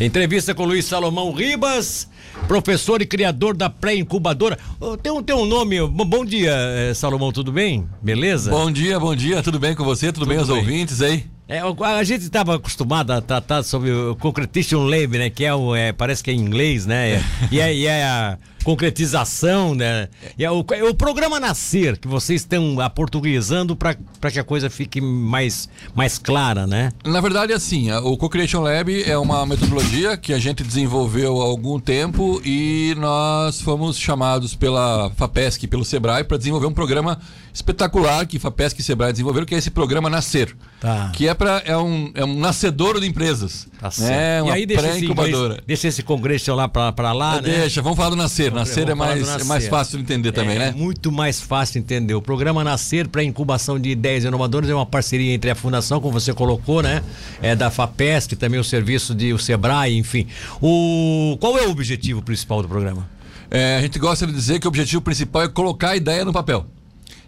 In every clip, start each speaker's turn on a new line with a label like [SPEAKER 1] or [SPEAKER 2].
[SPEAKER 1] Entrevista com Luiz Salomão Ribas, professor e criador da pré-incubadora. Oh, tem, um, tem um nome. Bom dia, eh, Salomão, tudo bem? Beleza?
[SPEAKER 2] Bom dia, bom dia, tudo bem com você? Tudo, tudo bem, os ouvintes aí?
[SPEAKER 1] É, a gente estava acostumado a tratar sobre o concretation lab, né? Que é o, é, parece que é em inglês, né? E é, e é a concretização, né? E é o, é o programa Nascer, que vocês estão aportuguesando para que a coisa fique mais, mais clara, né?
[SPEAKER 2] Na verdade, assim, o Co-Creation Lab é uma metodologia que a gente desenvolveu há algum tempo e nós fomos chamados pela FAPESC, pelo Sebrae, para desenvolver um programa espetacular que FAPESC e Sebrae desenvolveram, que é esse programa Nascer. Tá. Que é, pra, é, um, é um nascedouro de empresas. Tá certo. Né? Uma
[SPEAKER 1] e aí deixa esse, inglês, deixa esse congresso lá para lá,
[SPEAKER 2] né? Deixa, vamos falar do Nascer. Nascer é mais, nascer. é mais fácil de entender também, é, né?
[SPEAKER 1] Muito mais fácil de entender. O programa Nascer para incubação de ideias inovadoras é uma parceria entre a Fundação, como você colocou, né? É da FAPESC, também o serviço de o Sebrae, enfim. O, qual é o objetivo principal do programa?
[SPEAKER 2] É, a gente gosta de dizer que o objetivo principal é colocar a ideia no papel.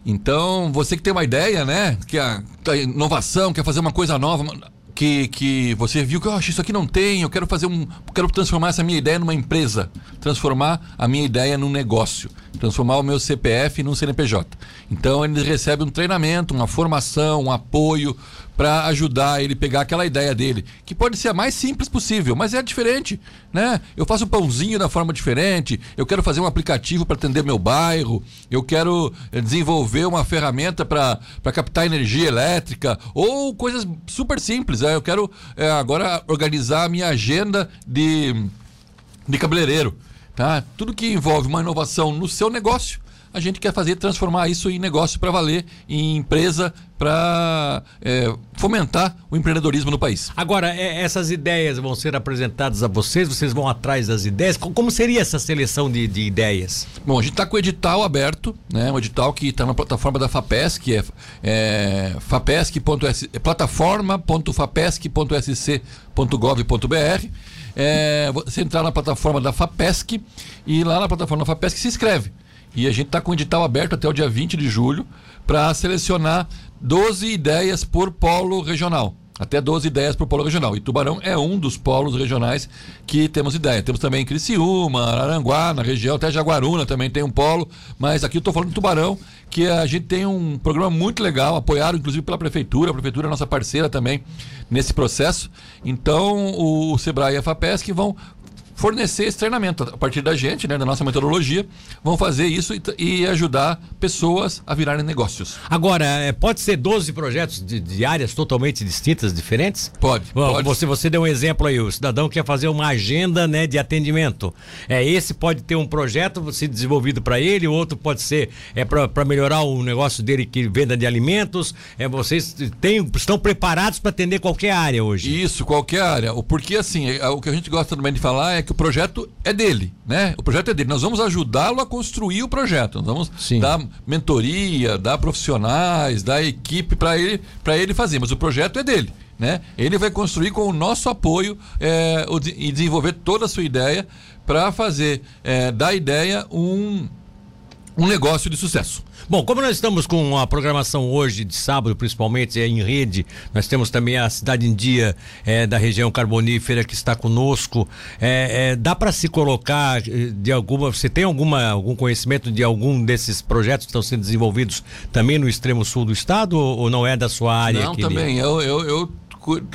[SPEAKER 2] Então, você que tem uma ideia, né? Que a, a inovação, quer fazer uma coisa nova, que, que você viu que oh, isso aqui não tem, eu quero fazer um. quero transformar essa minha ideia numa empresa, transformar a minha ideia num negócio, transformar o meu CPF num CNPJ. Então ele recebe um treinamento, uma formação, um apoio para ajudar ele pegar aquela ideia dele, que pode ser a mais simples possível, mas é diferente, né? Eu faço pãozinho da forma diferente, eu quero fazer um aplicativo para atender meu bairro, eu quero eh, desenvolver uma ferramenta para captar energia elétrica ou coisas super simples. Né? Eu quero é, agora organizar a minha agenda de, de cabeleireiro, tá? Tudo que envolve uma inovação no seu negócio a gente quer fazer transformar isso em negócio para valer, em empresa para é, fomentar o empreendedorismo no país.
[SPEAKER 1] Agora, é, essas ideias vão ser apresentadas a vocês, vocês vão atrás das ideias. Como seria essa seleção de, de ideias?
[SPEAKER 2] Bom, a gente está com o edital aberto, né? Um edital que está na plataforma da FAPESC, que é, é fapesc.s, é plataforma.fapesc.sc.gov.br. É, você entrar na plataforma da FAPESC e lá na plataforma da FAPESC se inscreve. E a gente está com o edital aberto até o dia 20 de julho para selecionar 12 ideias por polo regional. Até 12 ideias por polo regional. E Tubarão é um dos polos regionais que temos ideia. Temos também Criciúma, Aranguá, na região, até Jaguaruna também tem um polo. Mas aqui eu estou falando de Tubarão, que a gente tem um programa muito legal, apoiado inclusive pela Prefeitura. A Prefeitura é nossa parceira também nesse processo. Então, o Sebrae e a FAPESC vão fornecer esse treinamento a partir da gente, né, da nossa metodologia, vão fazer isso e, e ajudar pessoas a virarem negócios.
[SPEAKER 1] Agora, é, pode ser 12 projetos de, de, áreas totalmente distintas, diferentes?
[SPEAKER 2] Pode,
[SPEAKER 1] Bom,
[SPEAKER 2] pode.
[SPEAKER 1] Você, você deu um exemplo aí, o cidadão quer fazer uma agenda né, de atendimento. É, esse pode ter um projeto ser desenvolvido para ele, o outro pode ser é, para melhorar o negócio dele que venda de alimentos. É, vocês têm, estão preparados para atender qualquer área hoje?
[SPEAKER 2] Isso, qualquer área. Porque assim, é, o que a gente gosta também de falar é que o projeto é dele, né? O projeto é dele. Nós vamos ajudá-lo a construir o projeto. Nós vamos Sim. dar mentoria, dar profissionais, dar equipe para ele, para ele fazer. Mas o projeto é dele. Né? Ele vai construir com o nosso apoio é, e desenvolver toda a sua ideia para fazer é, da ideia um, um negócio de sucesso.
[SPEAKER 1] Bom, como nós estamos com a programação hoje, de sábado, principalmente, é em rede, nós temos também a Cidade em Dia é, da região carbonífera que está conosco. É, é, dá para se colocar eh, de alguma. Você tem alguma, algum conhecimento de algum desses projetos que estão sendo desenvolvidos também no extremo sul do estado ou, ou não é da sua área?
[SPEAKER 2] Não, também. Eu, eu, eu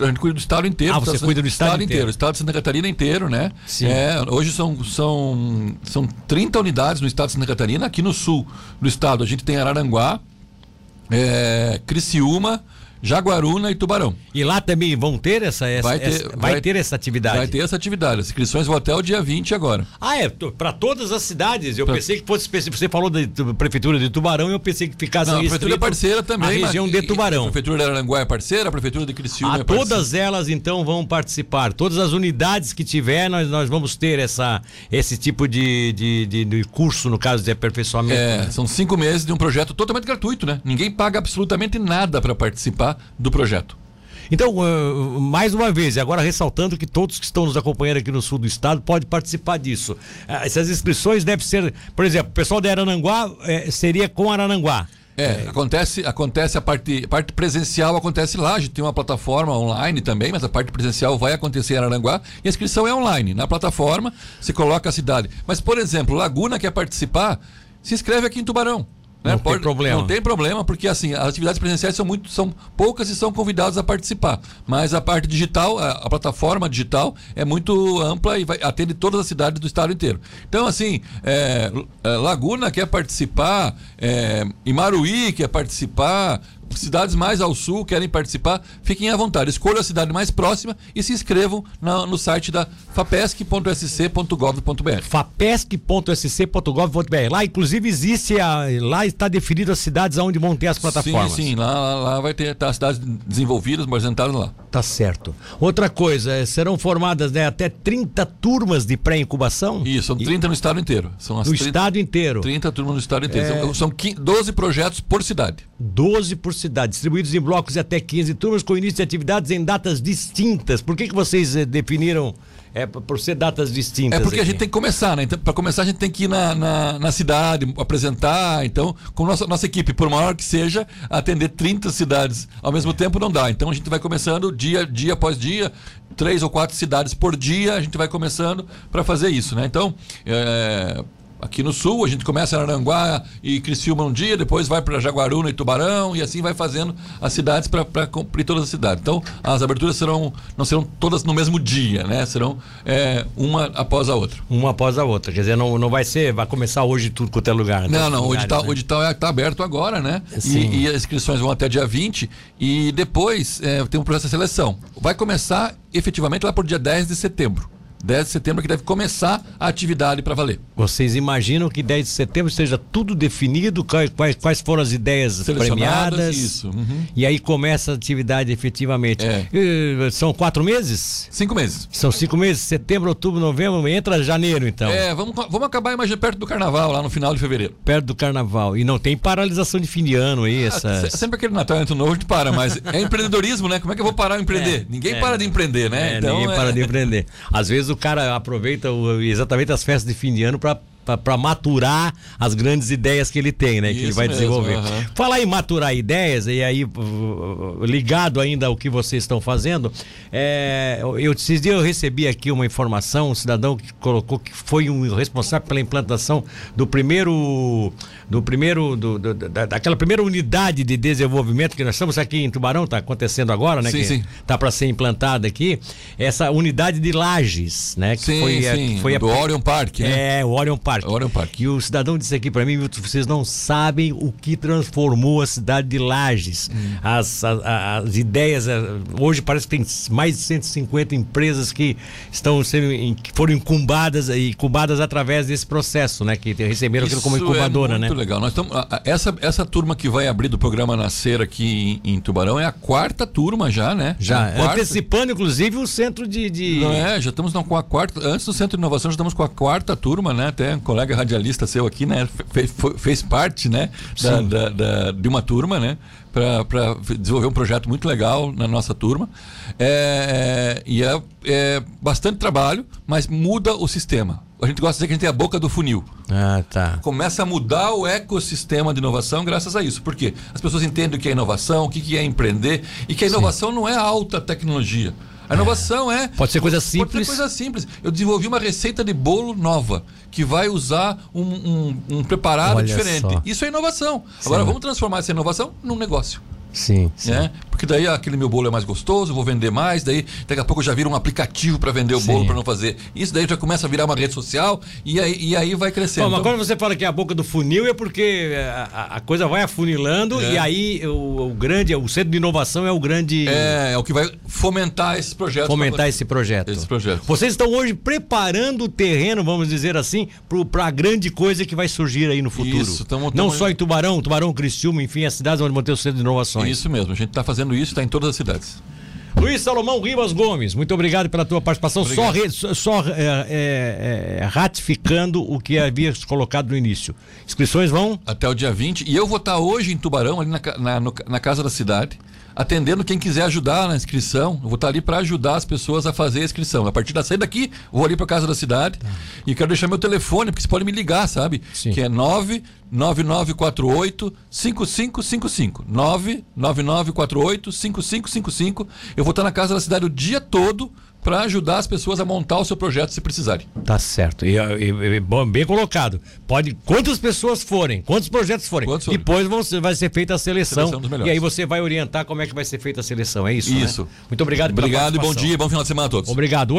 [SPEAKER 2] a gente cuida do estado inteiro.
[SPEAKER 1] Ah, você
[SPEAKER 2] tá,
[SPEAKER 1] cuida do estado, estado inteiro.
[SPEAKER 2] O estado de Santa Catarina inteiro, né? Sim. É, hoje são, são, são 30 unidades no estado de Santa Catarina. Aqui no sul do estado a gente tem Araranguá, é, Criciúma, Jaguaruna e Tubarão.
[SPEAKER 1] E lá também vão ter essa, essa vai, ter, essa, vai, vai ter essa atividade?
[SPEAKER 2] Vai ter essa atividade. As inscrições vão até o dia 20 agora.
[SPEAKER 1] Ah, é? Para todas as cidades. Eu pra... pensei que fosse. Você falou da Prefeitura de Tubarão e eu pensei que ficasse. Não,
[SPEAKER 2] a Prefeitura é parceira também.
[SPEAKER 1] A região de Tubarão.
[SPEAKER 2] A Prefeitura de Aranguá é parceira, a Prefeitura de Criciúma
[SPEAKER 1] ah,
[SPEAKER 2] é
[SPEAKER 1] parceira. Todas elas então vão participar. Todas as unidades que tiver, nós, nós vamos ter essa, esse tipo de, de, de, de curso, no caso de aperfeiçoamento.
[SPEAKER 2] É, né? são cinco meses de um projeto totalmente gratuito, né? Ninguém paga absolutamente nada para participar do projeto.
[SPEAKER 1] Então, uh, mais uma vez, agora ressaltando que todos que estão nos acompanhando aqui no sul do estado podem participar disso. Uh, essas inscrições devem ser, por exemplo, o pessoal de Arananguá uh, seria com Arananguá.
[SPEAKER 2] É, acontece, acontece a parte, parte presencial acontece lá, a gente tem uma plataforma online também, mas a parte presencial vai acontecer em Araranguá e a inscrição é online. Na plataforma, você coloca a cidade. Mas, por exemplo, Laguna quer participar, se inscreve aqui em Tubarão.
[SPEAKER 1] Né? Não Pode, tem problema.
[SPEAKER 2] Não tem problema, porque assim, as atividades presenciais são muito, são poucas e são convidados a participar. Mas a parte digital, a, a plataforma digital é muito ampla e vai, atende todas as cidades do estado inteiro. Então, assim, é, é Laguna quer participar, é, Imaruí quer participar, cidades mais ao sul querem participar, fiquem à vontade. Escolha a cidade mais próxima e se inscrevam na, no site da fapesc.sc.gov.br.
[SPEAKER 1] fapesc.sc.gov.br. Lá, inclusive, existe a, lá está definido as cidades onde vão ter as plataformas.
[SPEAKER 2] Sim, sim, lá, lá, lá vai ter tá, as cidades desenvolvidas, apresentadas lá.
[SPEAKER 1] Tá certo. Outra coisa, é, serão formadas né, até 30 turmas de pré-incubação?
[SPEAKER 2] Isso, são 30 e... no estado inteiro.
[SPEAKER 1] São as no 30, estado inteiro.
[SPEAKER 2] 30 turmas no estado inteiro. É... São, são 12 projetos por cidade.
[SPEAKER 1] 12 por cidade, distribuídos em blocos de até 15 turmas, com início de atividades em datas distintas. Por que, que vocês eh, definiram é por ser datas distintas.
[SPEAKER 2] É porque aqui. a gente tem que começar, né? Então, para começar, a gente tem que ir na, na, na, cidade, apresentar. Então, com nossa, nossa equipe, por maior que seja, atender 30 cidades ao mesmo tempo não dá. Então a gente vai começando dia, dia após dia, três ou quatro cidades por dia, a gente vai começando para fazer isso, né? Então, é, aqui no sul, a gente começa em Aranguá e Criciúma um dia, depois vai para Jaguaruna e Tubarão e assim vai fazendo as cidades para cumprir todas as cidades. Então, as aberturas serão não serão todas no mesmo dia, né? Serão é, uma após a outra.
[SPEAKER 1] Uma após a outra, quer dizer, não, não vai ser, vai começar hoje tudo quanto é lugar.
[SPEAKER 2] Não, não, lugares, o edital, né? o edital está aberto agora, né? E, e, as inscrições vão até dia 20 e depois é, tem um processo de seleção. Vai começar efetivamente lá por dia 10 de setembro. 10 de setembro que deve começar a atividade para valer.
[SPEAKER 1] Vocês imaginam que 10 de setembro esteja tudo definido, quais, quais foram as ideias premiadas?
[SPEAKER 2] Isso. Uhum.
[SPEAKER 1] E aí começa a atividade efetivamente. É. São quatro meses?
[SPEAKER 2] Cinco meses.
[SPEAKER 1] São cinco meses, setembro, outubro, novembro, entra janeiro então.
[SPEAKER 2] É, vamos, vamos acabar mais perto do carnaval, lá no final de fevereiro.
[SPEAKER 1] Perto do carnaval. E não tem paralisação de fim de ano aí, ah, essas...
[SPEAKER 2] Sempre aquele Natal Ano Novo a gente para, mas é empreendedorismo, né? Como é que eu vou parar de empreender? É, ninguém é, para de empreender, né?
[SPEAKER 1] É, então, ninguém para de empreender. Às vezes o cara aproveita o, exatamente as festas de fim de ano para para maturar as grandes ideias que ele tem, né? Isso que ele vai mesmo, desenvolver. Uhum. Falar em maturar ideias, e aí, ligado ainda ao que vocês estão fazendo, é, eu, esses dias eu recebi aqui uma informação, um cidadão que colocou que foi um responsável pela implantação do primeiro do primeiro, do, do, da, daquela primeira unidade de desenvolvimento que nós estamos aqui em Tubarão, está acontecendo agora, né?
[SPEAKER 2] Sim,
[SPEAKER 1] que
[SPEAKER 2] sim.
[SPEAKER 1] Está para ser implantada aqui, essa unidade de lajes, né?
[SPEAKER 2] Que sim, foi, sim. A, foi do a, Orion Park,
[SPEAKER 1] né? É, o Orion Park.
[SPEAKER 2] Orion Park.
[SPEAKER 1] E o cidadão disse aqui para mim, vocês não sabem o que transformou a cidade de Lages. Hum. As, as, as, ideias, hoje parece que tem mais de 150 empresas que estão sendo, que foram incumbadas, incumbadas através desse processo, né? Que receberam Isso aquilo como incubadora,
[SPEAKER 2] é
[SPEAKER 1] né?
[SPEAKER 2] legal. Nós estamos, essa, essa turma que vai abrir do programa Nascer aqui em, em Tubarão é a quarta turma já, né?
[SPEAKER 1] Já,
[SPEAKER 2] é
[SPEAKER 1] antecipando inclusive o centro de, de...
[SPEAKER 2] Não é, já estamos com a quarta, antes do centro de inovação já estamos com a quarta turma, né? Até colega radialista seu aqui, né? Fez, fez parte, né? Da, da, da, de uma turma, né? Para desenvolver um projeto muito legal na nossa turma. É, é, e é, é bastante trabalho, mas muda o sistema a gente gosta de dizer que a gente tem a boca do funil.
[SPEAKER 1] Ah, tá.
[SPEAKER 2] Começa a mudar o ecossistema de inovação graças a isso. Por quê? As pessoas entendem o que é inovação, o que é empreender e que a inovação Sim. não é alta tecnologia. A inovação é.
[SPEAKER 1] Pode ser coisa simples.
[SPEAKER 2] Pode ser coisa simples. Eu desenvolvi uma receita de bolo nova que vai usar um, um, um preparado Olha diferente. Só. Isso é inovação. Sim. Agora vamos transformar essa inovação num negócio.
[SPEAKER 1] Sim, sim.
[SPEAKER 2] Né? Porque daí aquele meu bolo é mais gostoso, vou vender mais, daí daqui a pouco já vira um aplicativo para vender o sim. bolo para não fazer. Isso daí já começa a virar uma rede social e aí, e aí vai crescendo. Bom,
[SPEAKER 1] mas então... quando você fala que é a boca do funil é porque a, a coisa vai afunilando é. e aí o, o, grande, o centro de inovação é o grande.
[SPEAKER 2] É, é o que vai fomentar esses projetos.
[SPEAKER 1] Fomentar esse projeto.
[SPEAKER 2] Esse projeto.
[SPEAKER 1] Vocês estão hoje preparando o terreno, vamos dizer assim, para a grande coisa que vai surgir aí no futuro.
[SPEAKER 2] Isso, tamo,
[SPEAKER 1] tamo... Não só em Tubarão, Tubarão, Criciúma, enfim, as cidades onde vão ter o centro de inovações.
[SPEAKER 2] Isso mesmo, a gente está está fazendo isso, está em todas as cidades.
[SPEAKER 1] Luiz Salomão Ribas Gomes, muito obrigado pela tua participação. Obrigado. Só, só é, é, é, ratificando o que havia colocado no início. Inscrições vão?
[SPEAKER 2] Até o dia 20. E eu vou estar hoje em Tubarão, ali na, na, no, na Casa da Cidade, atendendo quem quiser ajudar na inscrição. Eu vou estar ali para ajudar as pessoas a fazer a inscrição. A partir da saída daqui, vou ali para casa da cidade tá. e quero deixar meu telefone, porque você pode me ligar, sabe? Sim. Que é 99948 5555. 99948 5555. Eu vou estar na casa da cidade o dia todo para ajudar as pessoas a montar o seu projeto se precisarem.
[SPEAKER 1] Tá certo. E, e, e bom, bem colocado. Pode quantas pessoas forem, quantos projetos forem. Quantos Depois vão, vai ser feita a seleção. seleção e aí você vai orientar como é que vai ser feita a seleção. É isso.
[SPEAKER 2] Né? Isso. Né?
[SPEAKER 1] Muito obrigado.
[SPEAKER 2] Obrigado e bom dia, bom final de semana a todos.
[SPEAKER 1] Obrigado.